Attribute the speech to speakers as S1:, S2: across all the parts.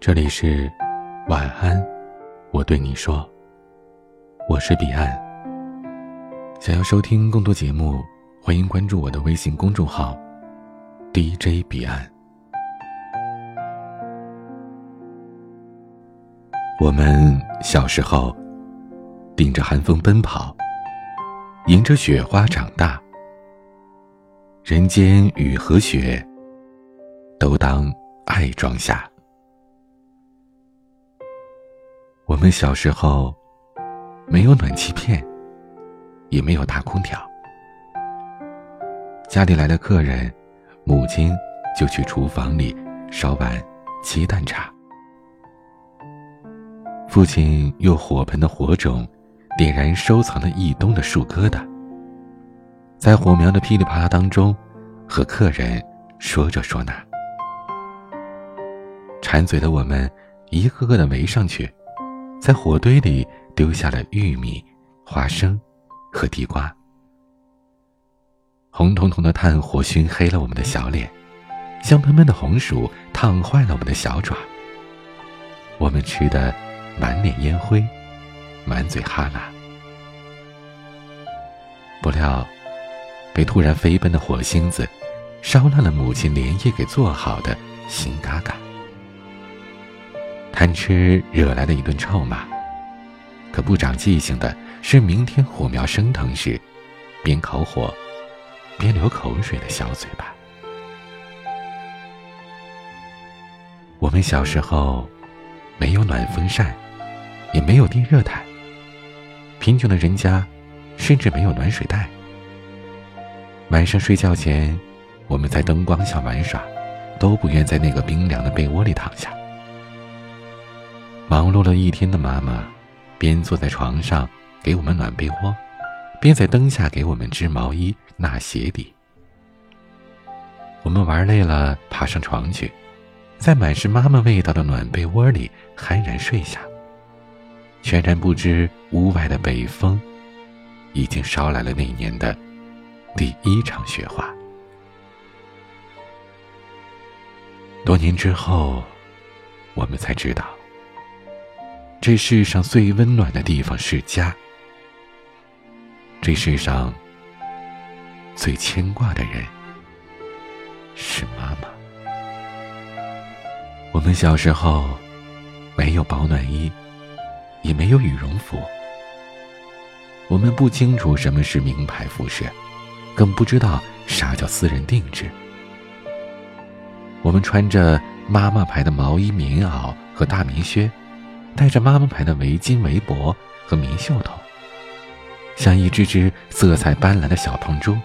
S1: 这里是晚安，我对你说，我是彼岸。想要收听更多节目，欢迎关注我的微信公众号 DJ 彼岸。我们小时候顶着寒风奔跑，迎着雪花长大，人间雨和雪都当爱装下。我们小时候没有暖气片，也没有大空调。家里来了客人，母亲就去厨房里烧碗鸡蛋茶。父亲用火盆的火种点燃收藏了一冬的树疙瘩，在火苗的噼里啪啦当中，和客人说着说那。馋嘴的我们一个个的围上去。在火堆里丢下了玉米、花生和地瓜，红彤彤的炭火熏黑了我们的小脸，香喷喷的红薯烫坏了我们的小爪。我们吃的满脸烟灰，满嘴哈喇，不料被突然飞奔的火星子烧烂了母亲连夜给做好的新嘎嘎。贪吃惹来的一顿臭骂，可不长记性的是，明天火苗升腾时，边烤火，边流口水的小嘴巴。我们小时候，没有暖风扇，也没有电热毯，贫穷的人家，甚至没有暖水袋。晚上睡觉前，我们在灯光下玩耍，都不愿在那个冰凉的被窝里躺下。忙碌了一天的妈妈，边坐在床上给我们暖被窝，边在灯下给我们织毛衣、纳鞋底。我们玩累了，爬上床去，在满是妈妈味道的暖被窝里酣然睡下。全然不知屋外的北风，已经捎来了那年的第一场雪花。多年之后，我们才知道。这世上最温暖的地方是家，这世上最牵挂的人是妈妈。我们小时候没有保暖衣，也没有羽绒服，我们不清楚什么是名牌服饰，更不知道啥叫私人定制。我们穿着妈妈牌的毛衣、棉袄和大棉靴。戴着妈妈牌的围巾、围脖和棉袖头，像一只只色彩斑斓的小铜珠，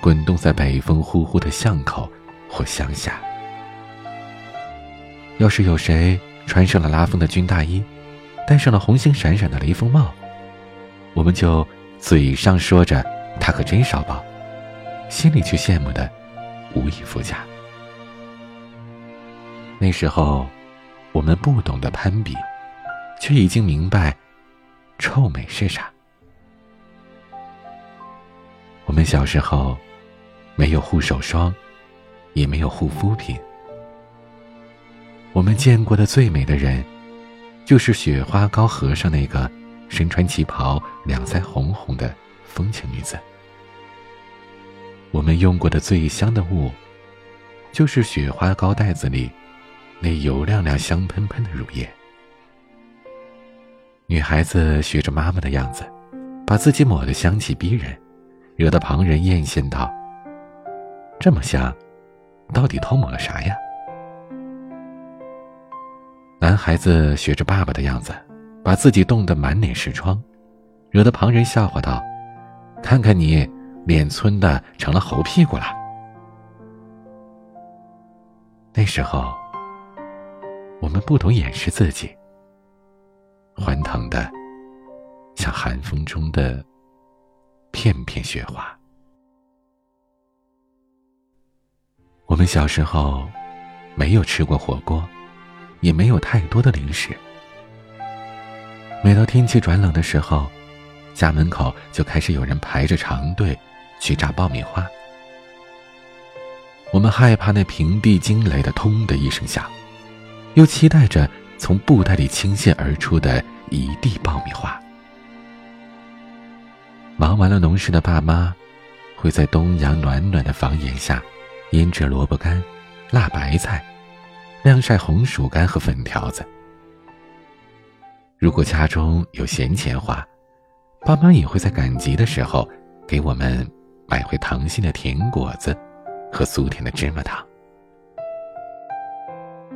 S1: 滚动在北风呼呼的巷口或乡下。要是有谁穿上了拉风的军大衣，戴上了红星闪闪的雷锋帽，我们就嘴上说着他可真少宝，心里却羡慕的无以复加。那时候，我们不懂得攀比。却已经明白，臭美是啥。我们小时候，没有护手霜，也没有护肤品。我们见过的最美的人，就是雪花膏盒上那个身穿旗袍、两腮红红的风情女子。我们用过的最香的物，就是雪花膏袋子里那油亮亮、香喷喷的乳液。女孩子学着妈妈的样子，把自己抹得香气逼人，惹得旁人艳羡道：“这么香，到底偷抹了啥呀？”男孩子学着爸爸的样子，把自己冻得满脸是疮，惹得旁人笑话道：“看看你，脸皴的成了猴屁股了。”那时候，我们不懂掩饰自己。欢腾的，像寒风中的片片雪花。我们小时候没有吃过火锅，也没有太多的零食。每到天气转冷的时候，家门口就开始有人排着长队去炸爆米花。我们害怕那平地惊雷的“通”的一声响，又期待着从布袋里倾泻而出的一地爆米花。忙完了农事的爸妈，会在东阳暖暖的房檐下，腌制萝卜干、辣白菜，晾晒红薯干和粉条子。如果家中有闲钱花，爸妈也会在赶集的时候，给我们买回糖心的甜果子和酥甜的芝麻糖。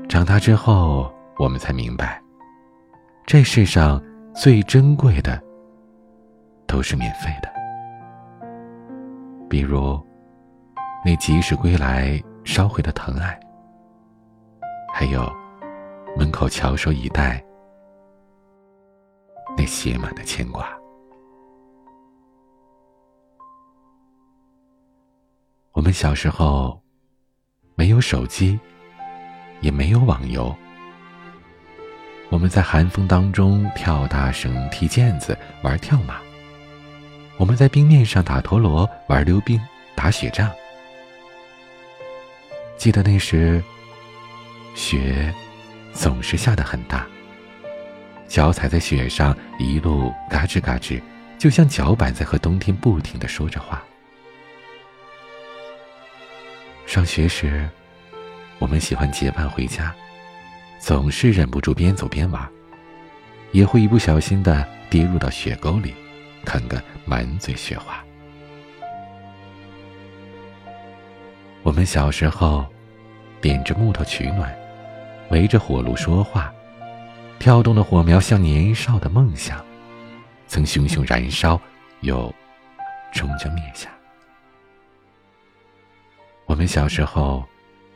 S1: 长大之后，我们才明白，这世上最珍贵的都是免费的。比如，那及时归来捎回的疼爱，还有门口翘首以待那写满的牵挂。我们小时候没有手机。也没有网游，我们在寒风当中跳大绳、踢毽子、玩跳马；我们在冰面上打陀螺、玩溜冰、打雪仗。记得那时，雪总是下得很大，脚踩在雪上，一路嘎吱嘎吱，就像脚板在和冬天不停的说着话。上学时。我们喜欢结伴回家，总是忍不住边走边玩，也会一不小心的跌入到雪沟里，啃个满嘴雪花。我们小时候点着木头取暖，围着火炉说话，跳动的火苗像年少的梦想，曾熊熊燃烧，又终将灭下。我们小时候。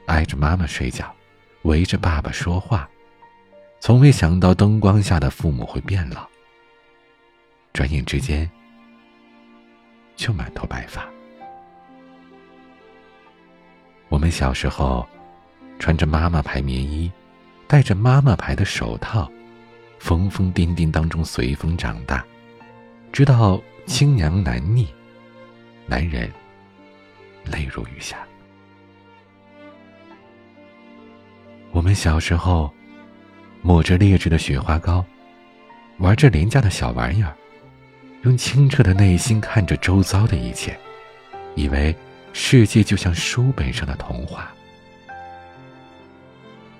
S1: 挨着妈妈睡觉，围着爸爸说话，从未想到灯光下的父母会变老。转眼之间，就满头白发。我们小时候，穿着妈妈牌棉衣，戴着妈妈牌的手套，疯疯癫癫当中随风长大，直到亲娘难逆，男人泪如雨下。我们小时候，抹着劣质的雪花膏，玩着廉价的小玩意儿，用清澈的内心看着周遭的一切，以为世界就像书本上的童话。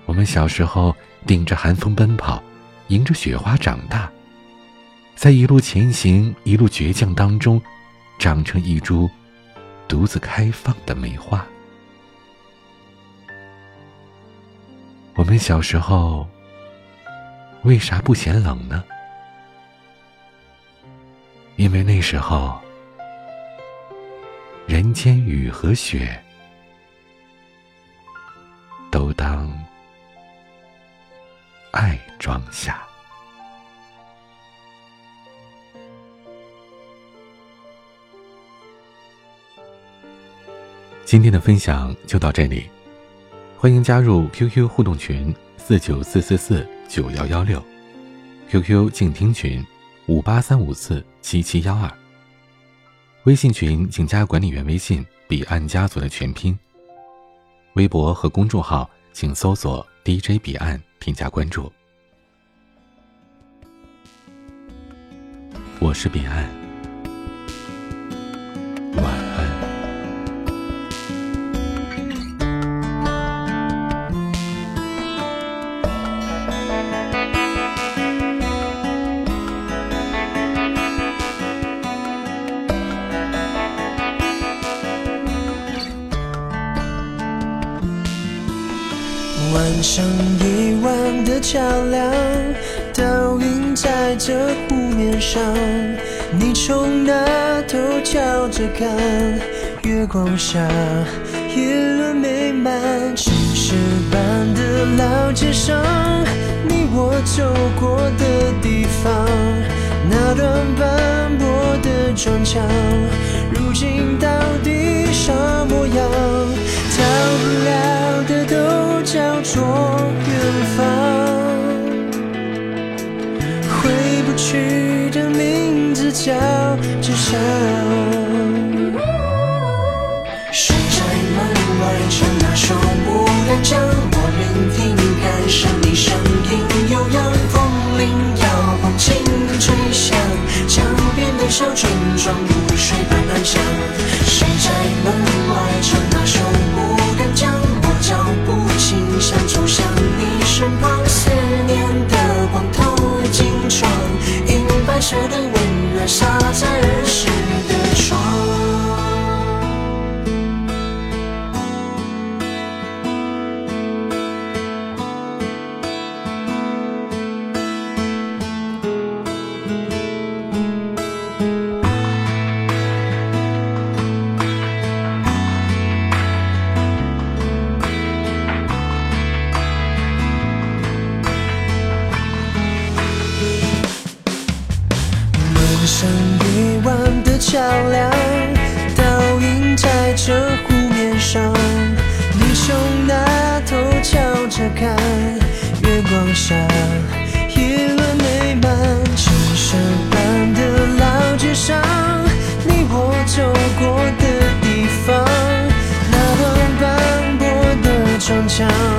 S1: 我们小时候顶着寒风奔跑，迎着雪花长大，在一路前行、一路倔强当中，长成一株独自开放的梅花。我们小时候为啥不嫌冷呢？因为那时候人间雨和雪都当爱装下。今天的分享就到这里。欢迎加入 QQ 互动群四九四四四九幺幺六，QQ 静听群五八三五四七七幺二。微信群请加管理员微信“彼岸家族”的全拼。微博和公众号请搜索 “DJ 彼岸”添加关注。我是彼岸。
S2: 晚上夜晚的桥梁，倒映在这湖面上。你从那头瞧着看，月光下，一轮美满。青石板的老街上，你我走过的地方，那段斑驳的砖墙，如今到底啥模样？逃不了的都叫做远方，回不去的名字叫志向。桥梁倒映在这湖面上，你从那头瞧着看，月光下一轮美满。青石板的老街上，你我走过的地方，那段斑驳的砖墙。